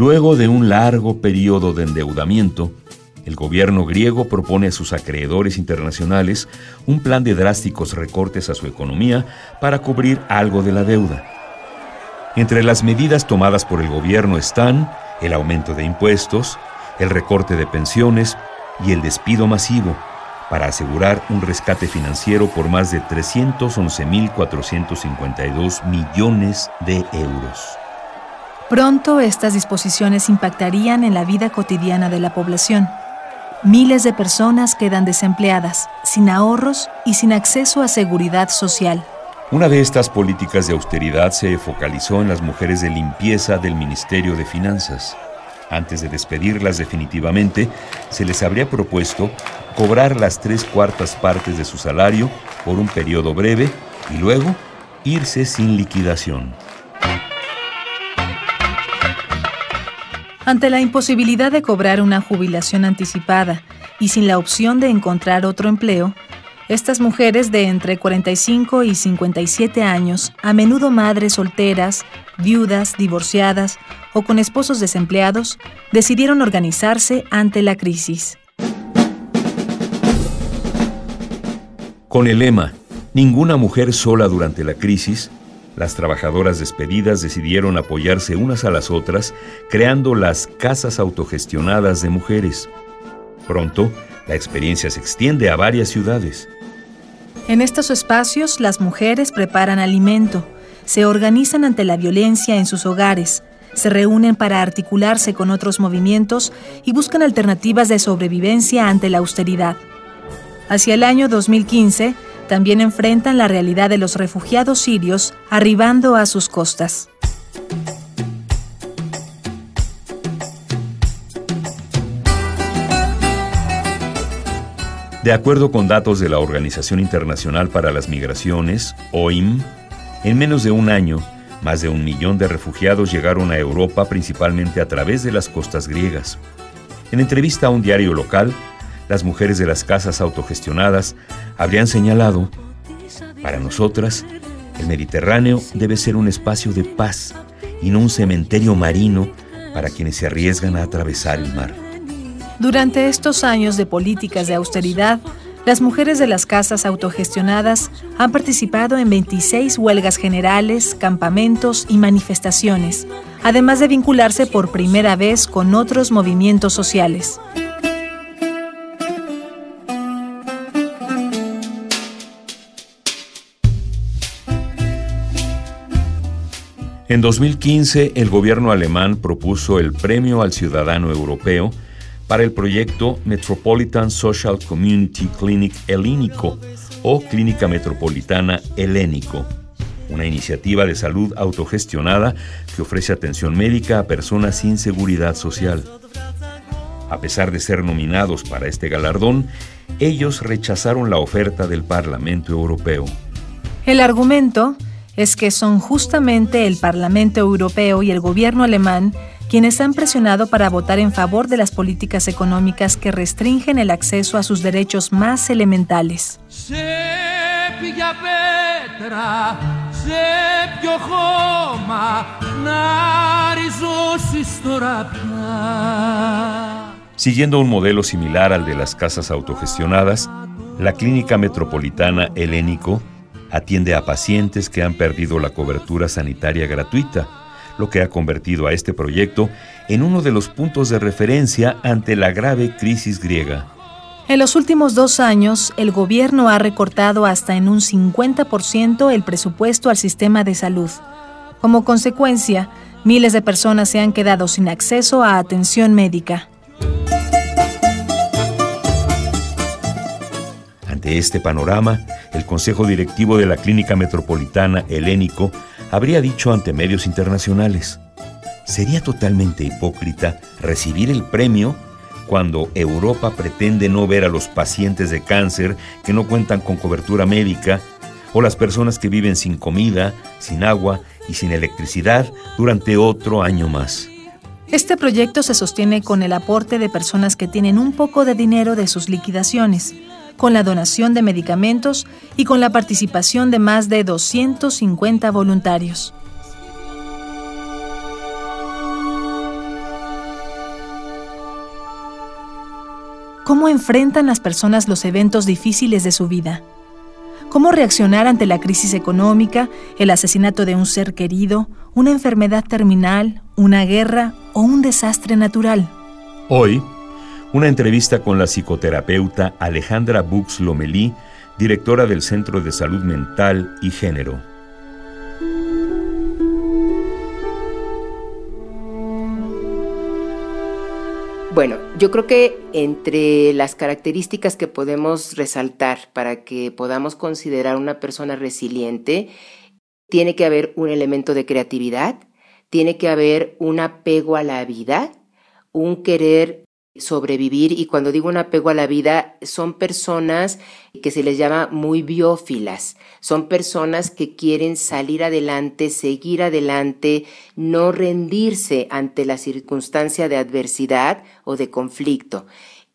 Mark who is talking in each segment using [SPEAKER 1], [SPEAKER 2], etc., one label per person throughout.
[SPEAKER 1] Luego de un largo periodo de endeudamiento, el gobierno griego propone a sus acreedores internacionales un plan de drásticos recortes a su economía para cubrir algo de la deuda. Entre las medidas tomadas por el gobierno están el aumento de impuestos, el recorte de pensiones y el despido masivo para asegurar un rescate financiero por más de 311.452 millones de euros.
[SPEAKER 2] Pronto estas disposiciones impactarían en la vida cotidiana de la población. Miles de personas quedan desempleadas, sin ahorros y sin acceso a seguridad social.
[SPEAKER 1] Una de estas políticas de austeridad se focalizó en las mujeres de limpieza del Ministerio de Finanzas. Antes de despedirlas definitivamente, se les habría propuesto cobrar las tres cuartas partes de su salario por un periodo breve y luego irse sin liquidación.
[SPEAKER 2] Ante la imposibilidad de cobrar una jubilación anticipada y sin la opción de encontrar otro empleo, estas mujeres de entre 45 y 57 años, a menudo madres solteras, viudas, divorciadas o con esposos desempleados, decidieron organizarse ante la crisis.
[SPEAKER 1] Con el lema Ninguna mujer sola durante la crisis, las trabajadoras despedidas decidieron apoyarse unas a las otras, creando las casas autogestionadas de mujeres. Pronto, la experiencia se extiende a varias ciudades.
[SPEAKER 2] En estos espacios, las mujeres preparan alimento, se organizan ante la violencia en sus hogares, se reúnen para articularse con otros movimientos y buscan alternativas de sobrevivencia ante la austeridad. Hacia el año 2015, también enfrentan la realidad de los refugiados sirios arribando a sus costas.
[SPEAKER 1] De acuerdo con datos de la Organización Internacional para las Migraciones, OIM, en menos de un año, más de un millón de refugiados llegaron a Europa principalmente a través de las costas griegas. En entrevista a un diario local, las mujeres de las casas autogestionadas habrían señalado, para nosotras, el Mediterráneo debe ser un espacio de paz y no un cementerio marino para quienes se arriesgan a atravesar el mar.
[SPEAKER 2] Durante estos años de políticas de austeridad, las mujeres de las casas autogestionadas han participado en 26 huelgas generales, campamentos y manifestaciones, además de vincularse por primera vez con otros movimientos sociales.
[SPEAKER 1] En 2015, el gobierno alemán propuso el Premio al Ciudadano Europeo para el proyecto Metropolitan Social Community Clinic Helénico o Clínica Metropolitana Helénico, una iniciativa de salud autogestionada que ofrece atención médica a personas sin seguridad social. A pesar de ser nominados para este galardón, ellos rechazaron la oferta del Parlamento Europeo.
[SPEAKER 2] El argumento es que son justamente el Parlamento Europeo y el gobierno alemán quienes han presionado para votar en favor de las políticas económicas que restringen el acceso a sus derechos más elementales.
[SPEAKER 1] Siguiendo un modelo similar al de las casas autogestionadas, la Clínica Metropolitana Helénico atiende a pacientes que han perdido la cobertura sanitaria gratuita, lo que ha convertido a este proyecto en uno de los puntos de referencia ante la grave crisis griega.
[SPEAKER 2] En los últimos dos años, el gobierno ha recortado hasta en un 50% el presupuesto al sistema de salud. Como consecuencia, miles de personas se han quedado sin acceso a atención médica.
[SPEAKER 1] Ante este panorama, el Consejo Directivo de la Clínica Metropolitana Helénico habría dicho ante medios internacionales, sería totalmente hipócrita recibir el premio cuando Europa pretende no ver a los pacientes de cáncer que no cuentan con cobertura médica o las personas que viven sin comida, sin agua y sin electricidad durante otro año más.
[SPEAKER 2] Este proyecto se sostiene con el aporte de personas que tienen un poco de dinero de sus liquidaciones, con la donación de medicamentos y con la participación de más de 250 voluntarios. ¿Cómo enfrentan las personas los eventos difíciles de su vida? ¿Cómo reaccionar ante la crisis económica, el asesinato de un ser querido, una enfermedad terminal, una guerra o un desastre natural?
[SPEAKER 1] Hoy, una entrevista con la psicoterapeuta Alejandra Bux Lomelí, directora del Centro de Salud Mental y Género.
[SPEAKER 3] Bueno, yo creo que entre las características que podemos resaltar para que podamos considerar una persona resiliente, tiene que haber un elemento de creatividad, tiene que haber un apego a la vida, un querer sobrevivir y cuando digo un apego a la vida son personas que se les llama muy biófilas, son personas que quieren salir adelante, seguir adelante, no rendirse ante la circunstancia de adversidad o de conflicto.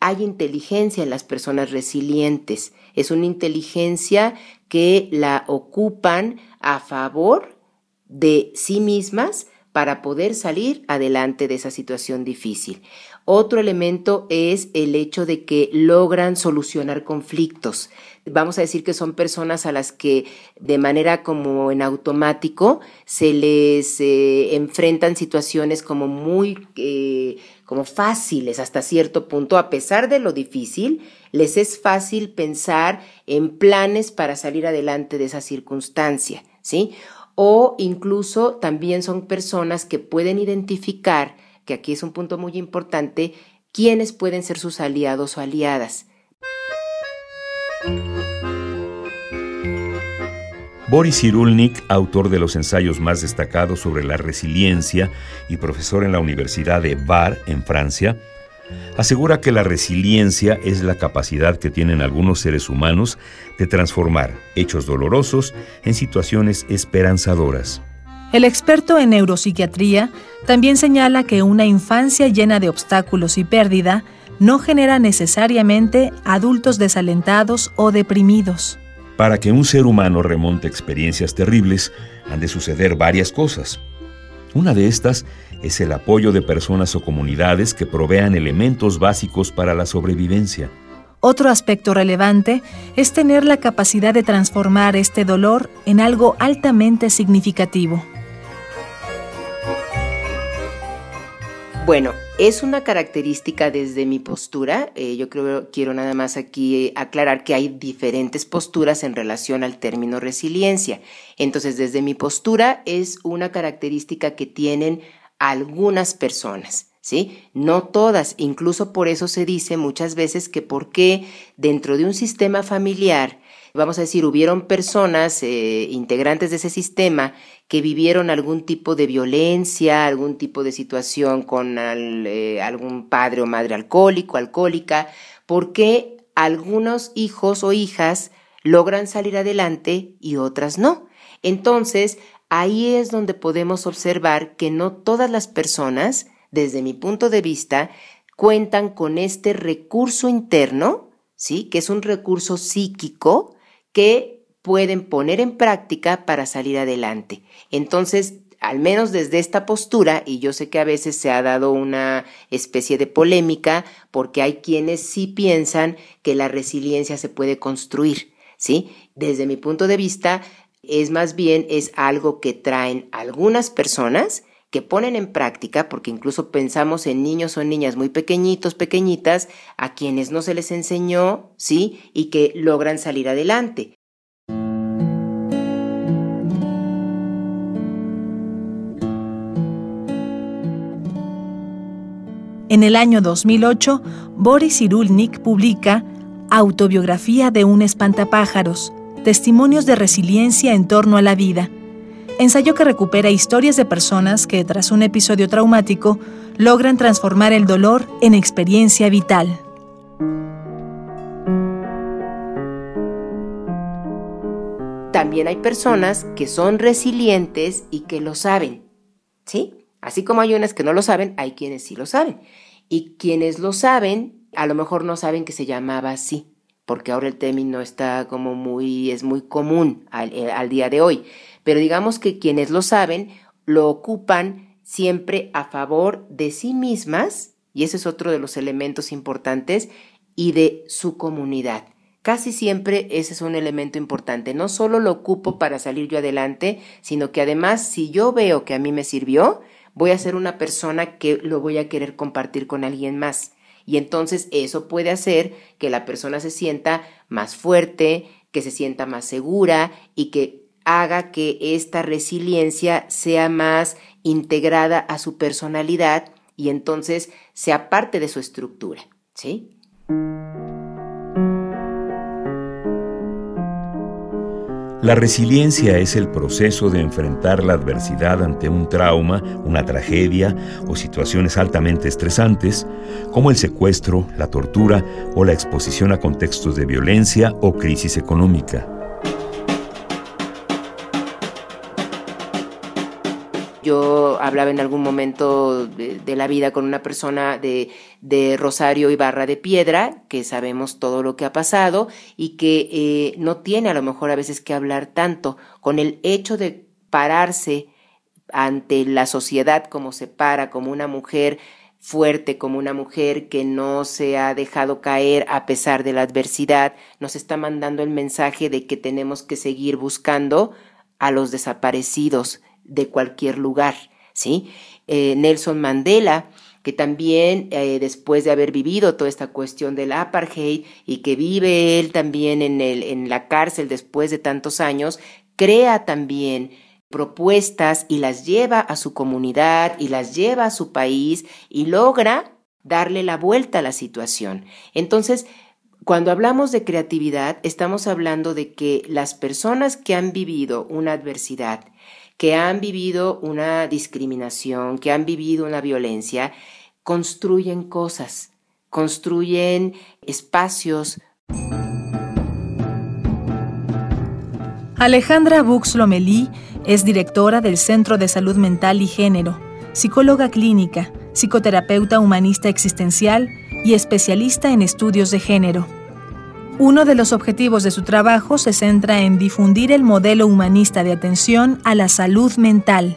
[SPEAKER 3] Hay inteligencia en las personas resilientes, es una inteligencia que la ocupan a favor de sí mismas para poder salir adelante de esa situación difícil. Otro elemento es el hecho de que logran solucionar conflictos. Vamos a decir que son personas a las que de manera como en automático se les eh, enfrentan situaciones como muy eh, como fáciles hasta cierto punto, a pesar de lo difícil, les es fácil pensar en planes para salir adelante de esa circunstancia, ¿sí? O incluso también son personas que pueden identificar que aquí es un punto muy importante, quiénes pueden ser sus aliados o aliadas.
[SPEAKER 1] Boris Cyrulnik, autor de los ensayos más destacados sobre la resiliencia y profesor en la Universidad de Bar, en Francia, asegura que la resiliencia es la capacidad que tienen algunos seres humanos de transformar hechos dolorosos en situaciones esperanzadoras.
[SPEAKER 2] El experto en neuropsiquiatría también señala que una infancia llena de obstáculos y pérdida no genera necesariamente adultos desalentados o deprimidos.
[SPEAKER 1] Para que un ser humano remonte experiencias terribles, han de suceder varias cosas. Una de estas es el apoyo de personas o comunidades que provean elementos básicos para la sobrevivencia.
[SPEAKER 2] Otro aspecto relevante es tener la capacidad de transformar este dolor en algo altamente significativo.
[SPEAKER 3] Bueno, es una característica desde mi postura. Eh, yo creo quiero nada más aquí aclarar que hay diferentes posturas en relación al término resiliencia. Entonces, desde mi postura es una característica que tienen algunas personas. ¿Sí? No todas, incluso por eso se dice muchas veces que por qué dentro de un sistema familiar vamos a decir, hubieron personas, eh, integrantes de ese sistema, que vivieron algún tipo de violencia, algún tipo de situación con eh, algún padre o madre alcohólico, alcohólica, porque algunos hijos o hijas logran salir adelante y otras no. Entonces, ahí es donde podemos observar que no todas las personas, desde mi punto de vista, cuentan con este recurso interno, ¿sí? Que es un recurso psíquico que pueden poner en práctica para salir adelante. Entonces, al menos desde esta postura, y yo sé que a veces se ha dado una especie de polémica, porque hay quienes sí piensan que la resiliencia se puede construir, ¿sí? Desde mi punto de vista, es más bien es algo que traen algunas personas que ponen en práctica, porque incluso pensamos en niños o niñas muy pequeñitos, pequeñitas, a quienes no se les enseñó, ¿sí? Y que logran salir adelante.
[SPEAKER 2] En el año 2008, Boris Cyrulnik publica Autobiografía de un espantapájaros. Testimonios de resiliencia en torno a la vida. Ensayo que recupera historias de personas que, tras un episodio traumático, logran transformar el dolor en experiencia vital.
[SPEAKER 3] También hay personas que son resilientes y que lo saben, ¿sí? Así como hay unas que no lo saben, hay quienes sí lo saben. Y quienes lo saben, a lo mejor no saben que se llamaba así, porque ahora el término está como muy, es muy común al, eh, al día de hoy. Pero digamos que quienes lo saben, lo ocupan siempre a favor de sí mismas, y ese es otro de los elementos importantes, y de su comunidad. Casi siempre ese es un elemento importante. No solo lo ocupo para salir yo adelante, sino que además si yo veo que a mí me sirvió, voy a ser una persona que lo voy a querer compartir con alguien más. Y entonces eso puede hacer que la persona se sienta más fuerte, que se sienta más segura y que haga que esta resiliencia sea más integrada a su personalidad y entonces sea parte de su estructura. ¿Sí?
[SPEAKER 1] La resiliencia es el proceso de enfrentar la adversidad ante un trauma, una tragedia o situaciones altamente estresantes, como el secuestro, la tortura o la exposición a contextos de violencia o crisis económica.
[SPEAKER 3] Yo hablaba en algún momento de, la vida con una persona de, de, Rosario Ibarra de Piedra, que sabemos todo lo que ha pasado y que eh, no tiene a lo mejor a veces que hablar tanto. Con el hecho de pararse ante la sociedad como se para, como una mujer fuerte, como una mujer que no se ha dejado caer a pesar de la adversidad, nos está mandando el mensaje de que tenemos que seguir buscando a los desaparecidos, de cualquier lugar, ¿sí? Eh, Nelson Mandela, que también eh, después de haber vivido toda esta cuestión del apartheid y que vive él también en, el, en la cárcel después de tantos años, crea también propuestas y las lleva a su comunidad y las lleva a su país y logra darle la vuelta a la situación. Entonces, cuando hablamos de creatividad, estamos hablando de que las personas que han vivido una adversidad, que han vivido una discriminación, que han vivido una violencia, construyen cosas, construyen espacios.
[SPEAKER 2] Alejandra Bux Lomelí es directora del Centro de Salud Mental y Género, psicóloga clínica, psicoterapeuta humanista existencial y especialista en estudios de género. Uno de los objetivos de su trabajo se centra en difundir el modelo humanista de atención a la salud mental.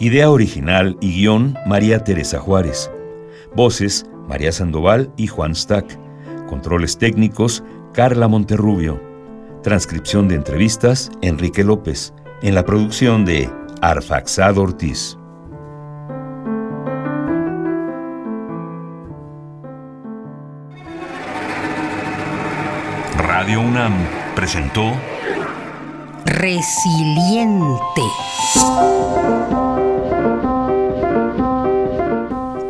[SPEAKER 1] Idea original y guion María Teresa Juárez. Voces María Sandoval y Juan Stack. Controles técnicos Carla Monterrubio. Transcripción de entrevistas Enrique López. En la producción de Arfaxado Ortiz. Radio UNAM presentó
[SPEAKER 4] Resiliente.